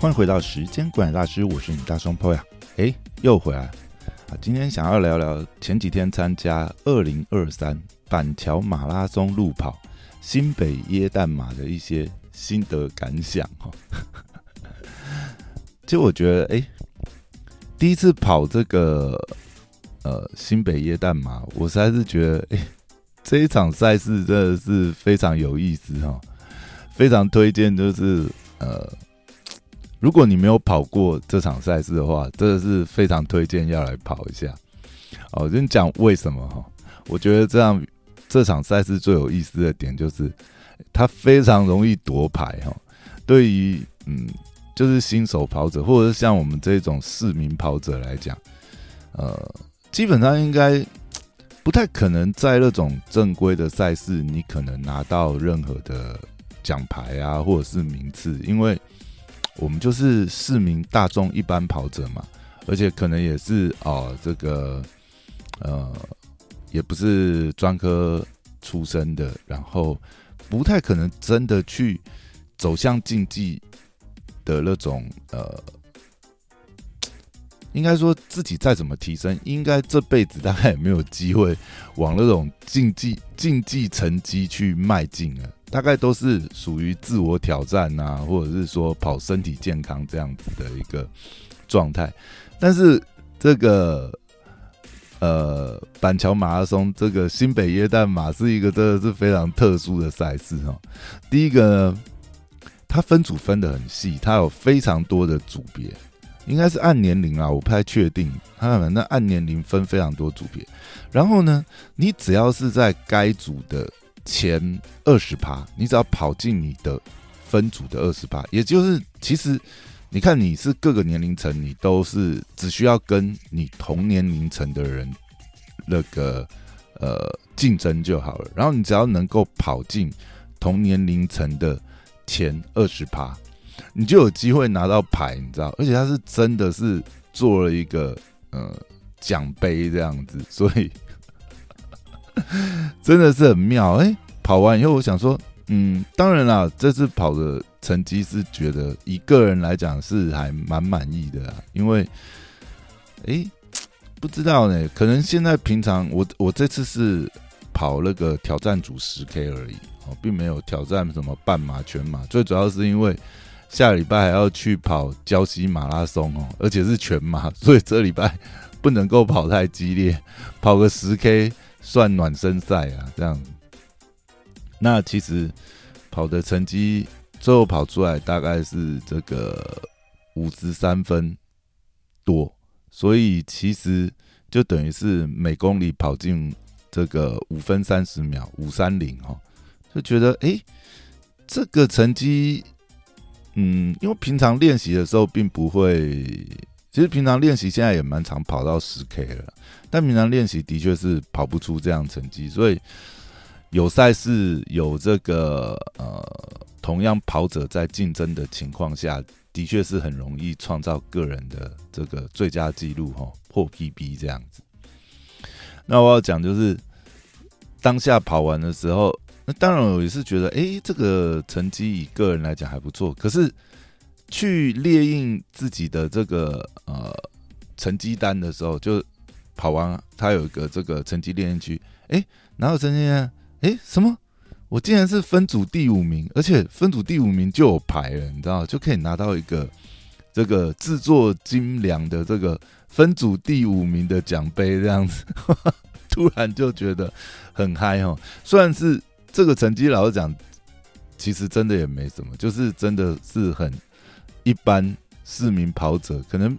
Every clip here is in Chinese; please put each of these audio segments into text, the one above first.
欢迎回到时间管理大师，我是你大双胞呀。哎，又回来啊！今天想要聊聊前几天参加二零二三板桥马拉松路跑新北耶诞马的一些心得感想哈。其实我觉得，哎，第一次跑这个呃新北耶诞马，我实在是觉得，哎，这一场赛事真的是非常有意思哈，非常推荐，就是呃。如果你没有跑过这场赛事的话，真的是非常推荐要来跑一下。哦，跟你讲为什么哈？我觉得这样这场赛事最有意思的点就是，它非常容易夺牌哈。对于嗯，就是新手跑者或者是像我们这种市民跑者来讲，呃，基本上应该不太可能在那种正规的赛事，你可能拿到任何的奖牌啊，或者是名次，因为。我们就是市民大众一般跑者嘛，而且可能也是哦，这个呃，也不是专科出身的，然后不太可能真的去走向竞技的那种呃，应该说自己再怎么提升，应该这辈子大概也没有机会往那种竞技竞技成绩去迈进了。大概都是属于自我挑战啊，或者是说跑身体健康这样子的一个状态。但是这个呃板桥马拉松，这个新北耶诞马是一个真的是非常特殊的赛事哈。第一个，它分组分的很细，它有非常多的组别，应该是按年龄啊，我不太确定。它反正按年龄分非常多组别。然后呢，你只要是在该组的。前二十趴，你只要跑进你的分组的二十趴，也就是其实你看你是各个年龄层，你都是只需要跟你同年龄层的人那个呃竞争就好了。然后你只要能够跑进同年龄层的前二十趴，你就有机会拿到牌，你知道？而且他是真的是做了一个呃奖杯这样子，所以。真的是很妙哎！跑完以后，我想说，嗯，当然啦，这次跑的成绩是觉得一个人来讲是还蛮满意的，因为，哎，不知道呢，可能现在平常我我这次是跑那个挑战组十 K 而已哦，并没有挑战什么半马、全马，最主要是因为下礼拜还要去跑胶西马拉松哦，而且是全马，所以这礼拜不能够跑太激烈，跑个十 K。算暖身赛啊，这样。那其实跑的成绩最后跑出来大概是这个五十三分多，所以其实就等于是每公里跑进这个五分三十秒五三零哈，就觉得哎，这个成绩，嗯，因为平常练习的时候并不会，其实平常练习现在也蛮常跑到十 K 了。但平常练习的确是跑不出这样成绩，所以有赛事有这个呃同样跑者在竞争的情况下，的确是很容易创造个人的这个最佳纪录哈，破 PB 这样子。那我要讲就是当下跑完的时候，那当然我也是觉得，哎，这个成绩以个人来讲还不错。可是去列印自己的这个呃成绩单的时候，就跑完，他有一个这个成绩练练区，哎，哪有成绩呢？哎，什么？我竟然是分组第五名，而且分组第五名就有牌了，你知道，就可以拿到一个这个制作精良的这个分组第五名的奖杯，这样子，突然就觉得很嗨哦。虽然是这个成绩，老实讲，其实真的也没什么，就是真的是很一般市民跑者可能。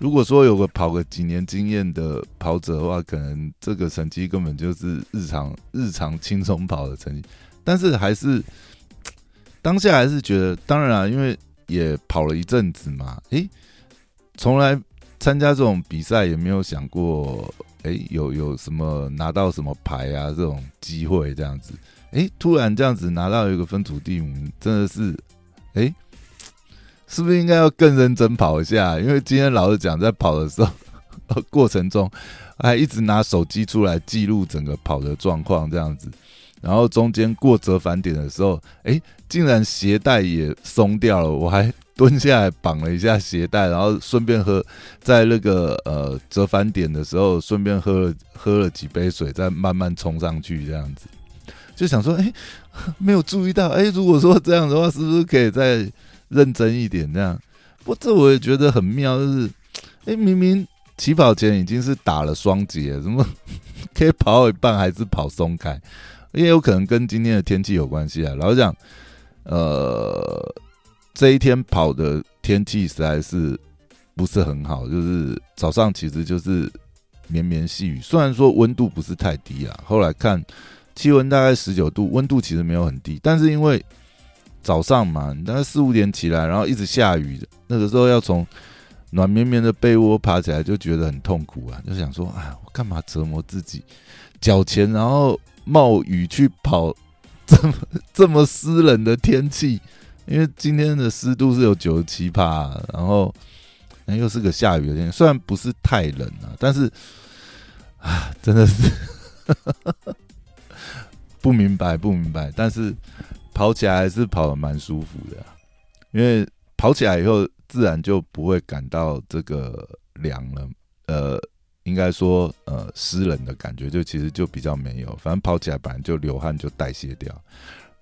如果说有个跑个几年经验的跑者的话，可能这个成绩根本就是日常日常轻松跑的成绩。但是还是当下还是觉得，当然啊，因为也跑了一阵子嘛，诶，从来参加这种比赛也没有想过，诶，有有什么拿到什么牌啊这种机会这样子，诶，突然这样子拿到一个分组第五，真的是，诶。是不是应该要更认真跑一下？因为今天老师讲，在跑的时候过程中，还一直拿手机出来记录整个跑的状况，这样子。然后中间过折返点的时候，哎，竟然鞋带也松掉了，我还蹲下来绑了一下鞋带，然后顺便喝，在那个呃折返点的时候，顺便喝了喝了几杯水，再慢慢冲上去，这样子，就想说，哎，没有注意到，哎，如果说这样的话，是不是可以在认真一点？这样，不，这我也觉得很妙，就是，哎，明明起跑前已经是打了双节，怎么 可以跑一半还是跑松开？也有可能跟今天的天气有关系啊。老实讲，呃。这一天跑的天气实在是不是很好，就是早上其实就是绵绵细雨，虽然说温度不是太低啊，后来看气温大概十九度，温度其实没有很低，但是因为早上嘛，大概四五点起来，然后一直下雨，那个时候要从暖绵绵的被窝爬起来，就觉得很痛苦啊，就想说，哎，我干嘛折磨自己？脚前然后冒雨去跑这么这么湿冷的天气。因为今天的湿度是有九十七帕，然后又是个下雨的天，虽然不是太冷啊，但是啊，真的是不明白不明白。但是跑起来还是跑的蛮舒服的，因为跑起来以后自然就不会感到这个凉了，呃，应该说呃湿冷的感觉就其实就比较没有，反正跑起来本来就流汗就代谢掉，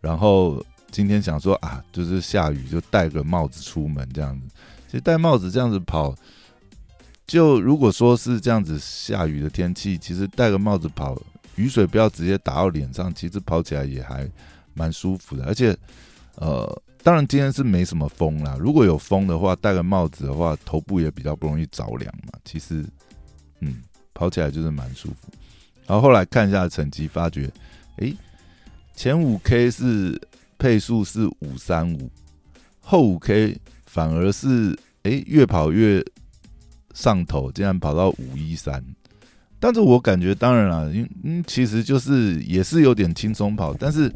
然后。今天想说啊，就是下雨就戴个帽子出门这样子。其实戴帽子这样子跑，就如果说是这样子下雨的天气，其实戴个帽子跑，雨水不要直接打到脸上，其实跑起来也还蛮舒服的。而且，呃，当然今天是没什么风啦。如果有风的话，戴个帽子的话，头部也比较不容易着凉嘛。其实，嗯，跑起来就是蛮舒服。然后后来看一下成绩，发觉，哎，前五 K 是。配速是五三五，后五 K 反而是哎越跑越上头，竟然跑到五一三。但是我感觉当然了，因嗯其实就是也是有点轻松跑，但是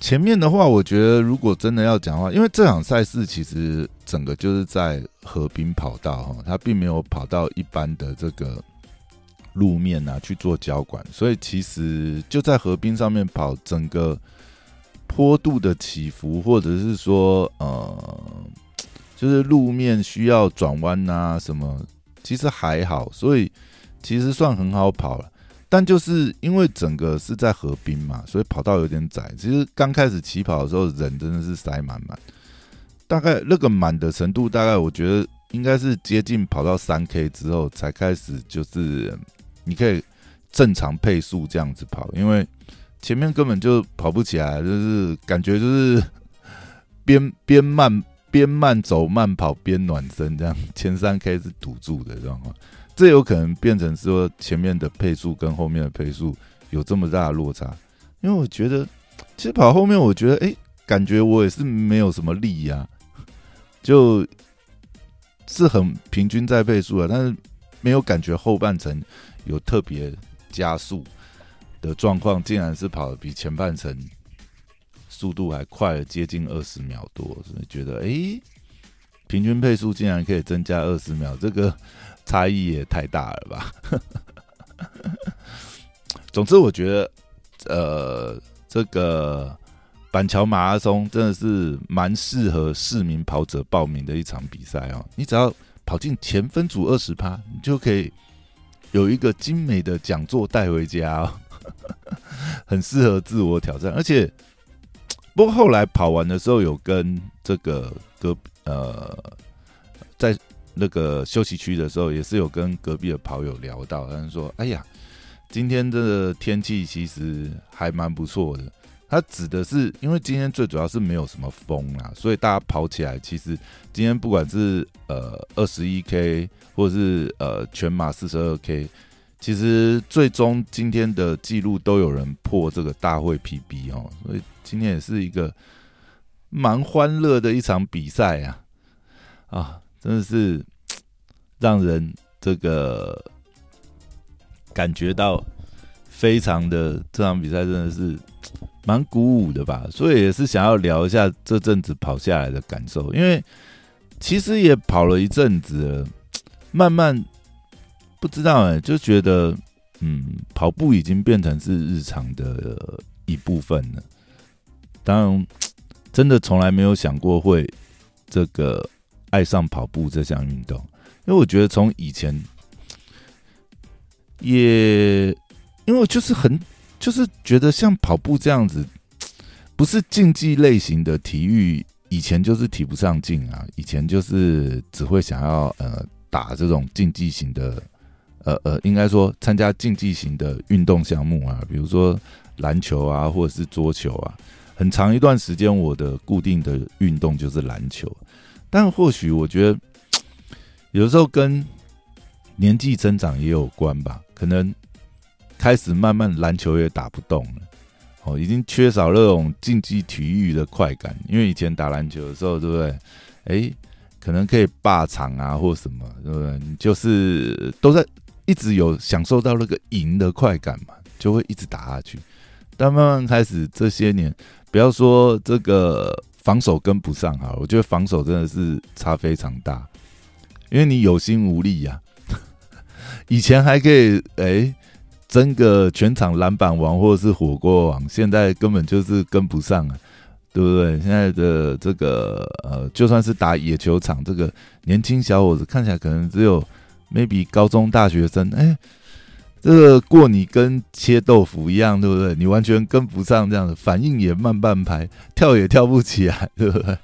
前面的话，我觉得如果真的要讲话，因为这场赛事其实整个就是在河滨跑道哈，它并没有跑到一般的这个。路面啊去做交管，所以其实就在河滨上面跑，整个坡度的起伏，或者是说呃，就是路面需要转弯啊什么，其实还好，所以其实算很好跑了。但就是因为整个是在河滨嘛，所以跑道有点窄。其实刚开始起跑的时候，人真的是塞满满，大概那个满的程度，大概我觉得应该是接近跑到三 K 之后才开始就是。你可以正常配速这样子跑，因为前面根本就跑不起来，就是感觉就是边边慢边慢走慢跑边暖身这样，前三 K 是堵住的状况，这有可能变成说前面的配速跟后面的配速有这么大的落差，因为我觉得其实跑后面，我觉得哎，感觉我也是没有什么力呀，就是很平均在配速啊，但是没有感觉后半程。有特别加速的状况，竟然是跑的比前半程速度还快了接近二十秒多，所以觉得哎，平均配速竟然可以增加二十秒，这个差异也太大了吧！总之，我觉得呃，这个板桥马拉松真的是蛮适合市民跑者报名的一场比赛哦。你只要跑进前分组二十趴，你就可以。有一个精美的讲座带回家，很适合自我挑战。而且，不过后来跑完的时候，有跟这个隔呃，在那个休息区的时候，也是有跟隔壁的跑友聊到，他说：“哎呀，今天的天气其实还蛮不错的。”他指的是，因为今天最主要是没有什么风啊，所以大家跑起来，其实今天不管是呃二十一 K 或者是呃全马四十二 K，其实最终今天的记录都有人破这个大会 PB 哦，所以今天也是一个蛮欢乐的一场比赛啊啊，真的是 让人这个感觉到非常的这场比赛真的是。蛮鼓舞的吧，所以也是想要聊一下这阵子跑下来的感受，因为其实也跑了一阵子了，慢慢不知道哎，就觉得嗯，跑步已经变成是日常的一部分了。当然，真的从来没有想过会这个爱上跑步这项运动？因为我觉得从以前也，因为就是很就是觉得像跑步这样子，不是竞技类型的体育，以前就是提不上劲啊。以前就是只会想要呃打这种竞技型的，呃呃，应该说参加竞技型的运动项目啊，比如说篮球啊，或者是桌球啊。很长一段时间，我的固定的运动就是篮球，但或许我觉得有时候跟年纪增长也有关吧。可能开始慢慢篮球也打不动了，哦，已经缺少那种竞技体育的快感。因为以前打篮球的时候，对不对？哎，可能可以霸场啊，或什么，对不对？你就是都在一直有享受到那个赢的快感嘛，就会一直打下去。但慢慢开始这些年。不要说这个防守跟不上哈，我觉得防守真的是差非常大，因为你有心无力呀。以前还可以哎争个全场篮板王或者是火锅王，现在根本就是跟不上啊，对不对？现在的这个呃，就算是打野球场，这个年轻小伙子看起来可能只有 maybe 高中大学生，哎。这个过你跟切豆腐一样，对不对？你完全跟不上这样的反应，也慢半拍，跳也跳不起来，对不对？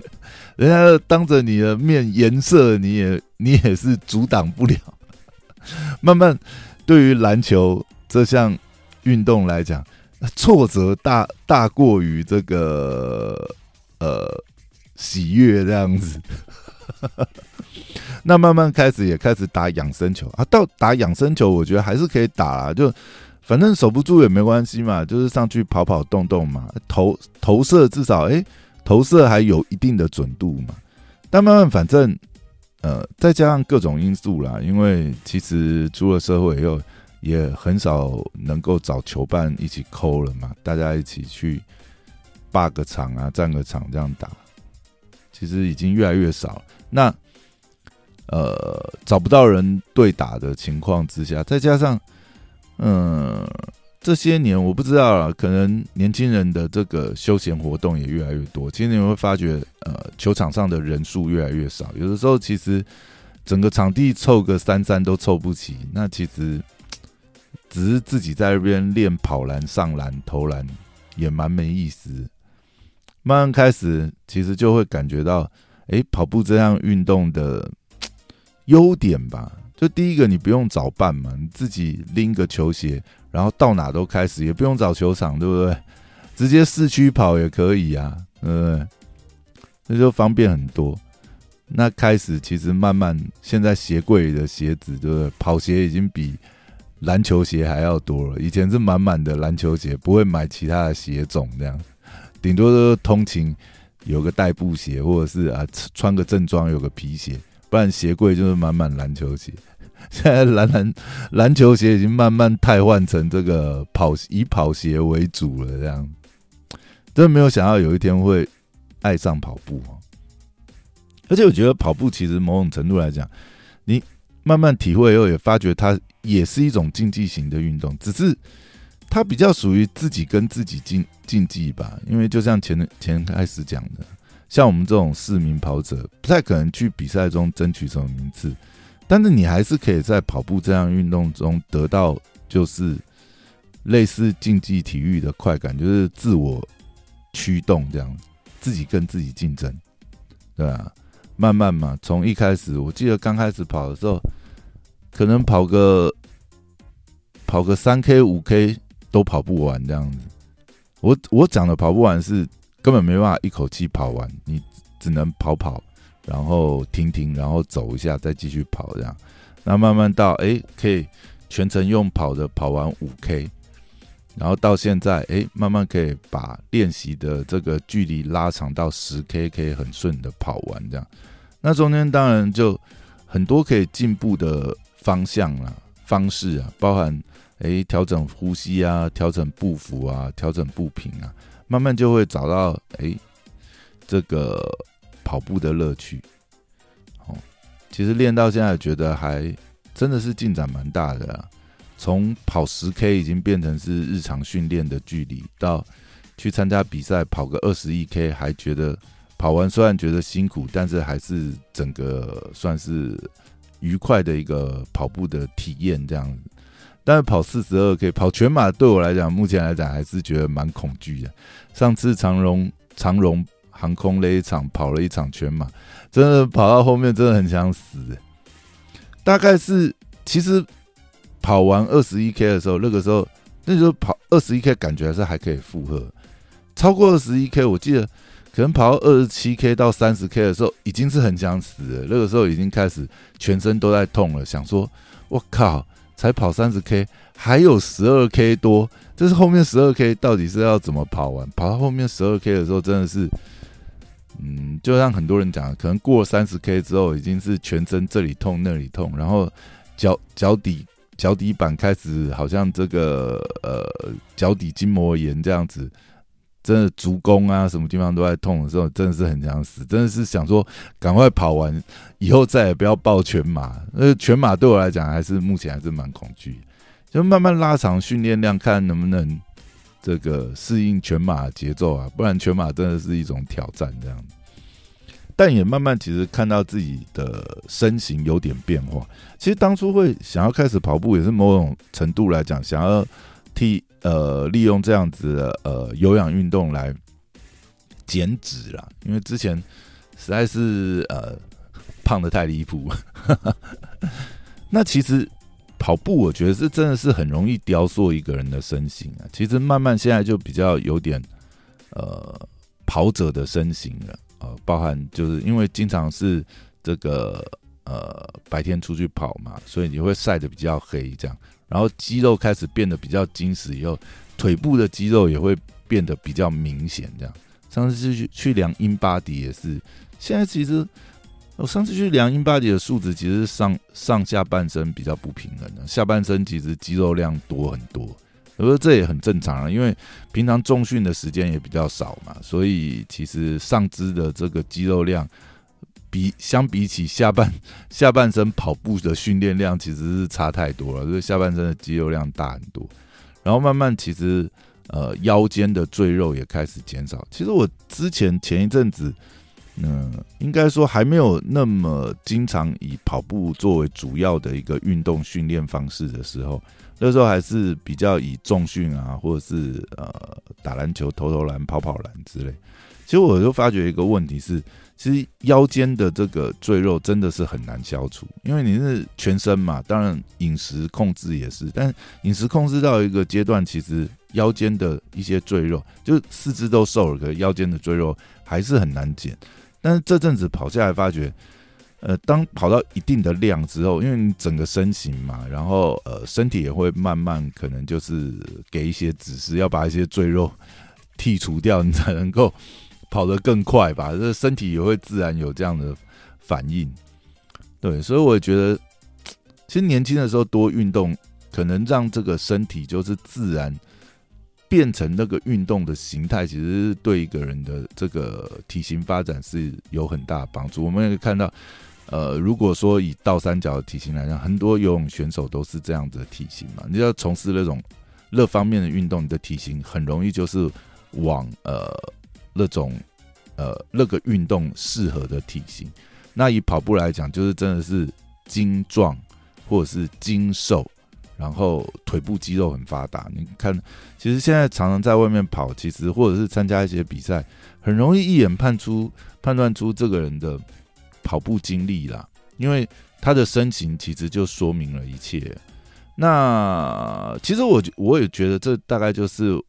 人家当着你的面颜色，你也你也是阻挡不了。慢慢，对于篮球这项运动来讲，挫折大大过于这个呃喜悦这样子。那慢慢开始也开始打养生球啊，到打养生球，我觉得还是可以打啦，就反正守不住也没关系嘛，就是上去跑跑动动嘛，投投射至少哎，投射还有一定的准度嘛。但慢慢反正呃，再加上各种因素啦，因为其实出了社会以后，也很少能够找球伴一起抠了嘛，大家一起去霸个场啊，占个场这样打，其实已经越来越少。那呃，找不到人对打的情况之下，再加上，嗯，这些年我不知道了，可能年轻人的这个休闲活动也越来越多。其实你会发觉，呃，球场上的人数越来越少，有的时候其实整个场地凑个三三都凑不齐。那其实 只是自己在那边练跑篮、上篮、投篮，也蛮没意思。慢慢开始，其实就会感觉到，哎，跑步这项运动的。优点吧，就第一个，你不用找伴嘛，你自己拎个球鞋，然后到哪都开始，也不用找球场，对不对？直接市区跑也可以啊，对不对？那就方便很多。那开始其实慢慢，现在鞋柜里的鞋子，对不对？跑鞋已经比篮球鞋还要多了。以前是满满的篮球鞋，不会买其他的鞋种，这样顶多都通勤有个代步鞋，或者是啊穿个正装有个皮鞋。不然鞋柜就是满满篮球鞋，现在篮篮篮球鞋已经慢慢汰换成这个跑以跑鞋为主了，这样真的没有想到有一天会爱上跑步哦。而且我觉得跑步其实某种程度来讲，你慢慢体会以后，也发觉它也是一种竞技型的运动，只是它比较属于自己跟自己竞竞技吧。因为就像前前开始讲的。像我们这种市民跑者，不太可能去比赛中争取什么名次，但是你还是可以在跑步这样运动中得到，就是类似竞技体育的快感，就是自我驱动这样，自己跟自己竞争，对啊？慢慢嘛，从一开始，我记得刚开始跑的时候，可能跑个跑个三 K 五 K 都跑不完这样子。我我讲的跑不完是。根本没办法一口气跑完，你只能跑跑，然后停停，然后走一下，再继续跑这样。那慢慢到哎，可以全程用跑的跑完五 K，然后到现在哎，慢慢可以把练习的这个距离拉长到十 K，可以很顺的跑完这样。那中间当然就很多可以进步的方向啊、方式啊，包含哎调整呼吸啊、调整步幅啊、调整步频啊。慢慢就会找到哎，这个跑步的乐趣。哦，其实练到现在，觉得还真的是进展蛮大的。从跑十 K 已经变成是日常训练的距离，到去参加比赛跑个二十一 K，还觉得跑完虽然觉得辛苦，但是还是整个算是愉快的一个跑步的体验这样子。但是跑四十二 K 跑全马对我来讲，目前来讲还是觉得蛮恐惧的。上次长荣长荣航空那一场跑了一场全马，真的跑到后面真的很想死。大概是其实跑完二十一 K 的时候，那个时候那时候跑二十一 K 感觉还是还可以负荷，超过二十一 K，我记得可能跑到二十七 K 到三十 K 的时候，已经是很想死了。那个时候已经开始全身都在痛了，想说我靠。才跑三十 K，还有十二 K 多，这是后面十二 K 到底是要怎么跑完？跑到后面十二 K 的时候，真的是，嗯，就像很多人讲，可能过了三十 K 之后，已经是全身这里痛那里痛，然后脚脚底脚底板开始好像这个呃脚底筋膜炎这样子。真的足弓啊，什么地方都在痛的时候，真的是很想死。真的是想说，赶快跑完，以后再也不要报全马。那全马对我来讲，还是目前还是蛮恐惧。就慢慢拉长训练量，看能不能这个适应全马节奏啊。不然全马真的是一种挑战这样。但也慢慢其实看到自己的身形有点变化。其实当初会想要开始跑步，也是某种程度来讲，想要替。呃，利用这样子的呃有氧运动来减脂啦，因为之前实在是呃胖的太离谱。那其实跑步，我觉得是真的是很容易雕塑一个人的身形啊。其实慢慢现在就比较有点呃跑者的身形了，呃，包含就是因为经常是这个呃白天出去跑嘛，所以你会晒得比较黑这样。然后肌肉开始变得比较紧实，以后腿部的肌肉也会变得比较明显。这样，上次去去量英巴迪也是。现在其实我上次去量英巴迪的数值，其实上上下半身比较不平衡的，下半身其实肌肉量多很多。我说这也很正常啊，因为平常重训的时间也比较少嘛，所以其实上肢的这个肌肉量。比相比起下半 下半身跑步的训练量，其实是差太多了。就是下半身的肌肉量大很多，然后慢慢其实呃腰间的赘肉也开始减少。其实我之前前一阵子，嗯，应该说还没有那么经常以跑步作为主要的一个运动训练方式的时候，那时候还是比较以重训啊，或者是呃打篮球、投投篮、跑跑篮之类。其实我就发觉一个问题是。其实腰间的这个赘肉真的是很难消除，因为你是全身嘛，当然饮食控制也是，但饮食控制到一个阶段，其实腰间的一些赘肉，就四肢都瘦了，可腰间的赘肉还是很难减。但是这阵子跑下来发觉，呃，当跑到一定的量之后，因为你整个身形嘛，然后呃身体也会慢慢可能就是给一些指示，要把一些赘肉剔除掉，你才能够。跑得更快吧，这身体也会自然有这样的反应。对，所以我觉得，其实年轻的时候多运动，可能让这个身体就是自然变成那个运动的形态，其实对一个人的这个体型发展是有很大帮助。我们也可以看到，呃，如果说以倒三角的体型来讲，很多游泳选手都是这样子的体型嘛。你要从事那种热方面的运动，你的体型很容易就是往呃。那种呃，那个运动适合的体型，那以跑步来讲，就是真的是精壮或者是精瘦，然后腿部肌肉很发达。你看，其实现在常常在外面跑，其实或者是参加一些比赛，很容易一眼判出判断出这个人的跑步经历啦，因为他的身形其实就说明了一切。那其实我我也觉得这大概就是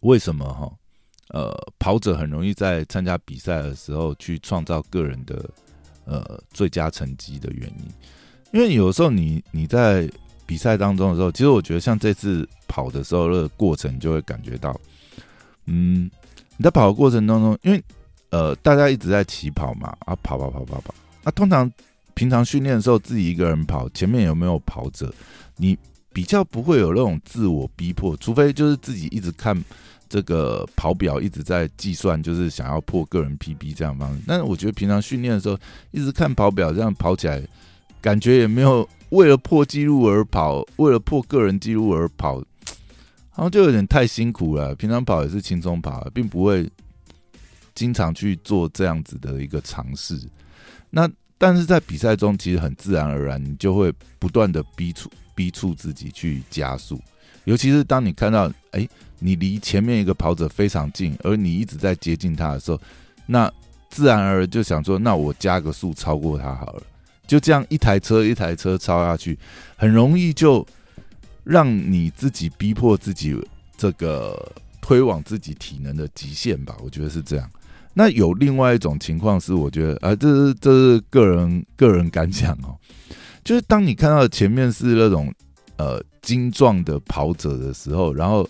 为什么哈。呃，跑者很容易在参加比赛的时候去创造个人的呃最佳成绩的原因，因为有时候你你在比赛当中的时候，其实我觉得像这次跑的时候的过程，就会感觉到，嗯，你在跑的过程当中，因为呃大家一直在起跑嘛，啊跑跑跑跑跑，那通常平常训练的时候自己一个人跑，前面有没有跑者，你比较不会有那种自我逼迫，除非就是自己一直看。这个跑表一直在计算，就是想要破个人 PB 这样方式。但是我觉得平常训练的时候，一直看跑表这样跑起来，感觉也没有为了破纪录而跑，为了破个人纪录而跑，好像就有点太辛苦了。平常跑也是轻松跑，并不会经常去做这样子的一个尝试。那但是在比赛中，其实很自然而然，你就会不断的逼促逼促自己去加速。尤其是当你看到，哎，你离前面一个跑者非常近，而你一直在接近他的时候，那自然而然就想说，那我加个速超过他好了。就这样一台车一台车超下去，很容易就让你自己逼迫自己这个推往自己体能的极限吧。我觉得是这样。那有另外一种情况是，我觉得啊，这是这是个人个人感想哦，就是当你看到前面是那种呃。精壮的跑者的时候，然后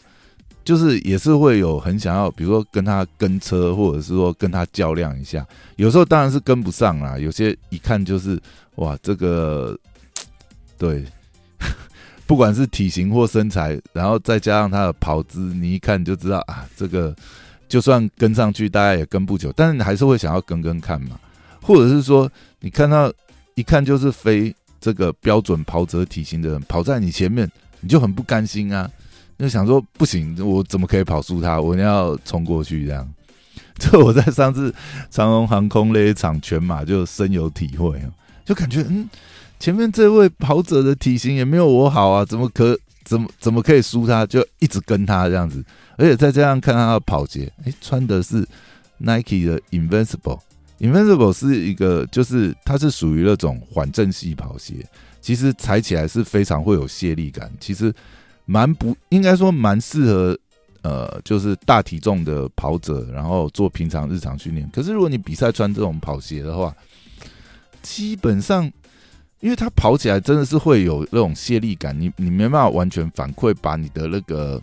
就是也是会有很想要，比如说跟他跟车，或者是说跟他较量一下。有时候当然是跟不上啦，有些一看就是哇，这个对，不管是体型或身材，然后再加上他的跑姿，你一看就知道啊，这个就算跟上去，大家也跟不久。但是你还是会想要跟跟看嘛，或者是说你看到一看就是飞这个标准跑者体型的人跑在你前面。你就很不甘心啊，就想说不行，我怎么可以跑输他？我要冲过去这样。这我在上次长荣航空那一场全马就深有体会就感觉嗯，前面这位跑者的体型也没有我好啊，怎么可怎么怎么可以输他？就一直跟他这样子，而且再这样看他的跑鞋，哎，穿的是 Nike 的 Invincible Invincible 是一个就是它是属于那种缓震系跑鞋。其实踩起来是非常会有泄力感，其实蛮不应该说蛮适合呃，就是大体重的跑者，然后做平常日常训练。可是如果你比赛穿这种跑鞋的话，基本上因为它跑起来真的是会有那种泄力感，你你没办法完全反馈把你的那个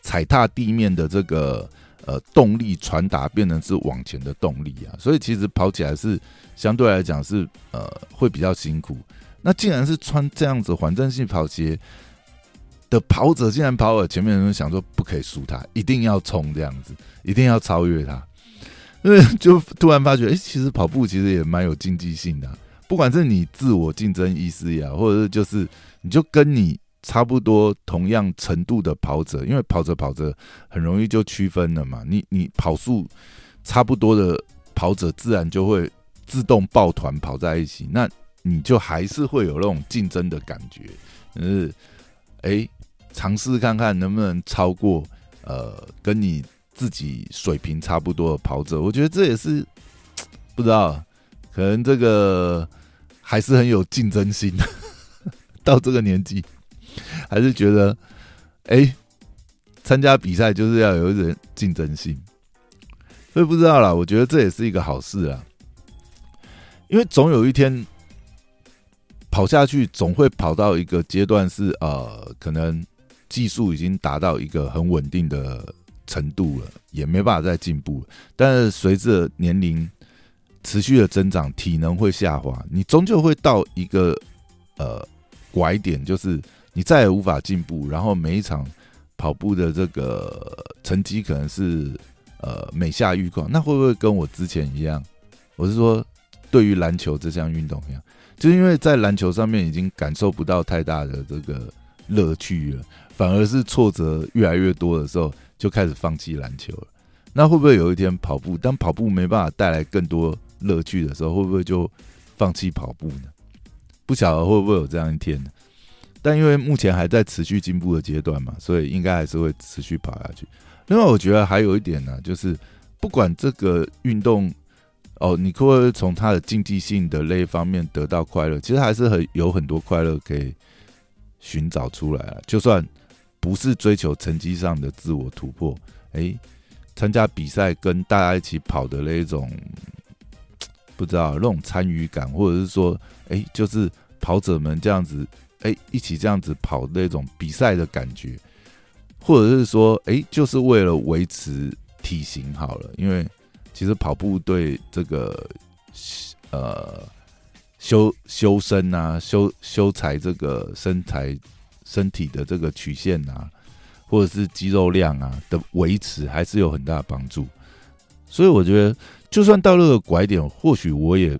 踩踏地面的这个呃动力传达变成是往前的动力啊，所以其实跑起来是相对来讲是呃会比较辛苦。那竟然是穿这样子缓震性跑鞋的跑者，竟然跑了前面，人想说不可以输他，一定要冲这样子，一定要超越他。因为就突然发觉，哎，其实跑步其实也蛮有竞技性的，不管是你自我竞争意识呀，或者是就是你就跟你差不多同样程度的跑者，因为跑着跑着很容易就区分了嘛。你你跑速差不多的跑者，自然就会自动抱团跑在一起。那你就还是会有那种竞争的感觉，是哎，尝试看看能不能超过呃跟你自己水平差不多的跑者。我觉得这也是不知道，可能这个还是很有竞争心。到这个年纪，还是觉得哎，参加比赛就是要有一点竞争性。所以不知道啦，我觉得这也是一个好事啊，因为总有一天。跑下去总会跑到一个阶段，是呃，可能技术已经达到一个很稳定的程度了，也没办法再进步。但是随着年龄持续的增长，体能会下滑，你终究会到一个呃拐点，就是你再也无法进步。然后每一场跑步的这个成绩可能是呃每下愈况。那会不会跟我之前一样？我是说，对于篮球这项运动一样。就因为在篮球上面已经感受不到太大的这个乐趣了，反而是挫折越来越多的时候，就开始放弃篮球了。那会不会有一天跑步，当跑步没办法带来更多乐趣的时候，会不会就放弃跑步呢？不晓得会不会有这样一天呢？但因为目前还在持续进步的阶段嘛，所以应该还是会持续跑下去。另外，我觉得还有一点呢，就是不管这个运动。哦，你可不可以从他的竞技性的那一方面得到快乐？其实还是很有很多快乐可以寻找出来了。就算不是追求成绩上的自我突破，哎，参加比赛跟大家一起跑的那一种，不知道那种参与感，或者是说，哎，就是跑者们这样子，哎，一起这样子跑那种比赛的感觉，或者是说，哎，就是为了维持体型好了，因为。其实跑步对这个呃修修身啊、修修材这个身材身体的这个曲线啊，或者是肌肉量啊的维持，还是有很大的帮助。所以我觉得，就算到了个拐点，或许我也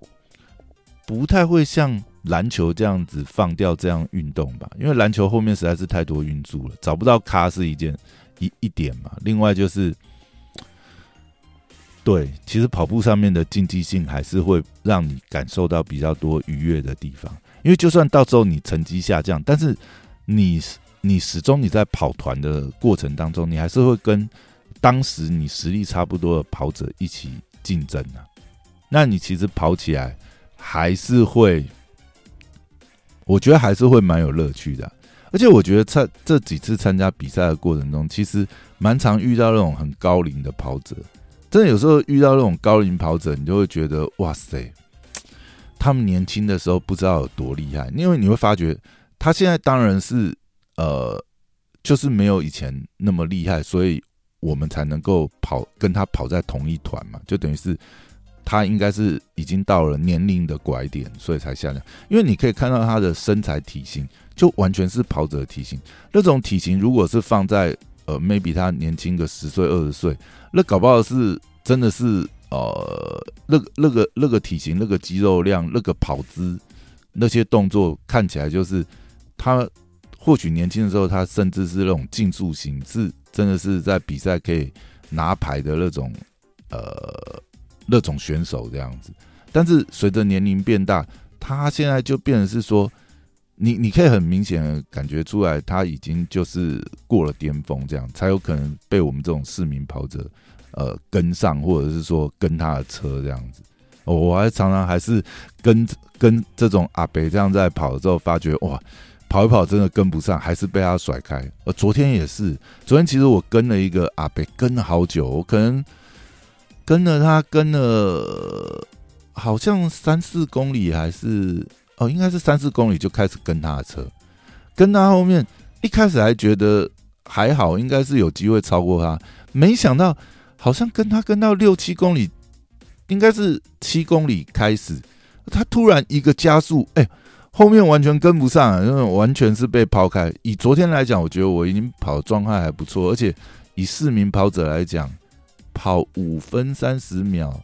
不太会像篮球这样子放掉这样运动吧，因为篮球后面实在是太多运助了，找不到咖是一件一一点嘛。另外就是。对，其实跑步上面的竞技性还是会让你感受到比较多愉悦的地方，因为就算到时候你成绩下降，但是你你始终你在跑团的过程当中，你还是会跟当时你实力差不多的跑者一起竞争啊。那你其实跑起来还是会，我觉得还是会蛮有乐趣的。而且我觉得参这几次参加比赛的过程中，其实蛮常遇到那种很高龄的跑者。真的有时候遇到那种高龄跑者，你就会觉得哇塞，他们年轻的时候不知道有多厉害。因为你会发觉他现在当然是呃，就是没有以前那么厉害，所以我们才能够跑跟他跑在同一团嘛。就等于是他应该是已经到了年龄的拐点，所以才下降。因为你可以看到他的身材体型，就完全是跑者的体型。那种体型如果是放在呃，maybe 他年轻个十岁二十岁。那搞不好是真的是呃，那个那个那个体型、那个肌肉量、那个跑姿、那些动作看起来就是他或许年轻的时候，他甚至是那种竞速型，是真的是在比赛可以拿牌的那种呃那种选手这样子。但是随着年龄变大，他现在就变成是说，你你可以很明显的感觉出来，他已经就是过了巅峰，这样才有可能被我们这种市民跑者。呃，跟上或者是说跟他的车这样子，我还常常还是跟跟这种阿北这样在跑的时候，发觉哇，跑一跑真的跟不上，还是被他甩开。呃，昨天也是，昨天其实我跟了一个阿北，跟了好久，我可能跟了他跟了好像三四公里，还是哦，应该是三四公里就开始跟他的车，跟他后面一开始还觉得还好，应该是有机会超过他，没想到。好像跟他跟到六七公里，应该是七公里开始，他突然一个加速，哎，后面完全跟不上，因为完全是被抛开。以昨天来讲，我觉得我已经跑状态还不错，而且以四名跑者来讲，跑五分三十秒，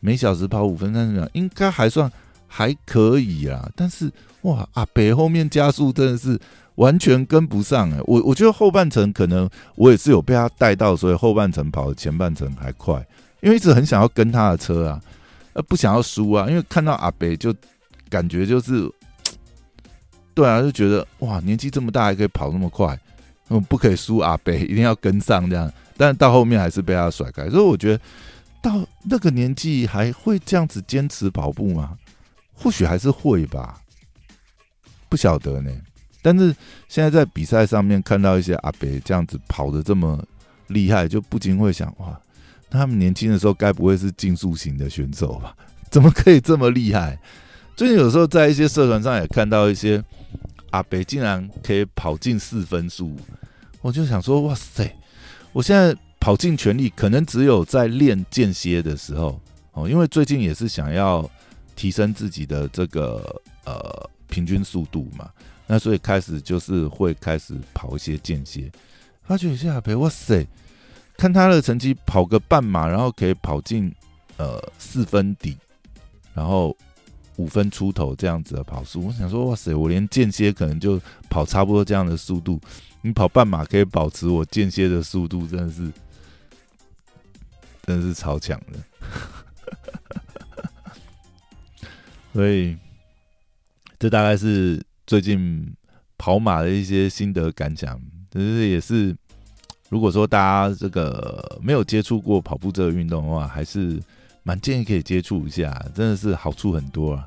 每小时跑五分三十秒，应该还算还可以啊。但是哇，阿北后面加速真的是。完全跟不上哎，我我觉得后半程可能我也是有被他带到，所以后半程跑的前半程还快，因为一直很想要跟他的车啊，呃不想要输啊，因为看到阿北就感觉就是，对啊，就觉得哇年纪这么大还可以跑那么快，嗯不可以输阿北，一定要跟上这样，但到后面还是被他甩开，所以我觉得到那个年纪还会这样子坚持跑步吗？或许还是会吧，不晓得呢。但是现在在比赛上面看到一些阿北这样子跑的这么厉害，就不禁会想：哇，他们年轻的时候该不会是竞速型的选手吧？怎么可以这么厉害？最近有时候在一些社团上也看到一些阿北竟然可以跑进四分速，我就想说：哇塞！我现在跑尽全力，可能只有在练间歇的时候哦，因为最近也是想要提升自己的这个呃平均速度嘛。那所以开始就是会开始跑一些间歇，发觉有些阿培，哇塞，看他的成绩跑个半马，然后可以跑进呃四分底，然后五分出头这样子的跑速，我想说哇塞，我连间歇可能就跑差不多这样的速度，你跑半马可以保持我间歇的速度，真的是真的是超强的，所以这大概是。最近跑马的一些心得感想，其实也是，如果说大家这个没有接触过跑步这个运动的话，还是蛮建议可以接触一下，真的是好处很多啊！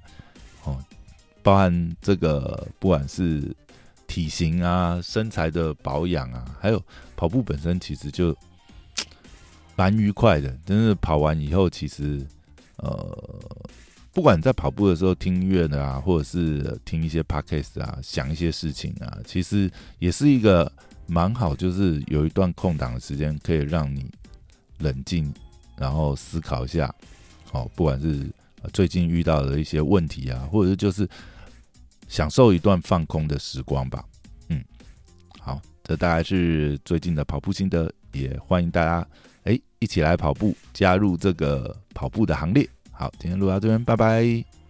哦，包含这个不管是体型啊、身材的保养啊，还有跑步本身，其实就蛮愉快的。真是跑完以后，其实呃。不管在跑步的时候听音乐的啊，或者是听一些 podcast 啊，想一些事情啊，其实也是一个蛮好，就是有一段空档的时间，可以让你冷静，然后思考一下，哦，不管是最近遇到的一些问题啊，或者是就是享受一段放空的时光吧。嗯，好，这大概是最近的跑步心得，也欢迎大家哎一起来跑步，加入这个跑步的行列。好，今天录到这边，拜拜。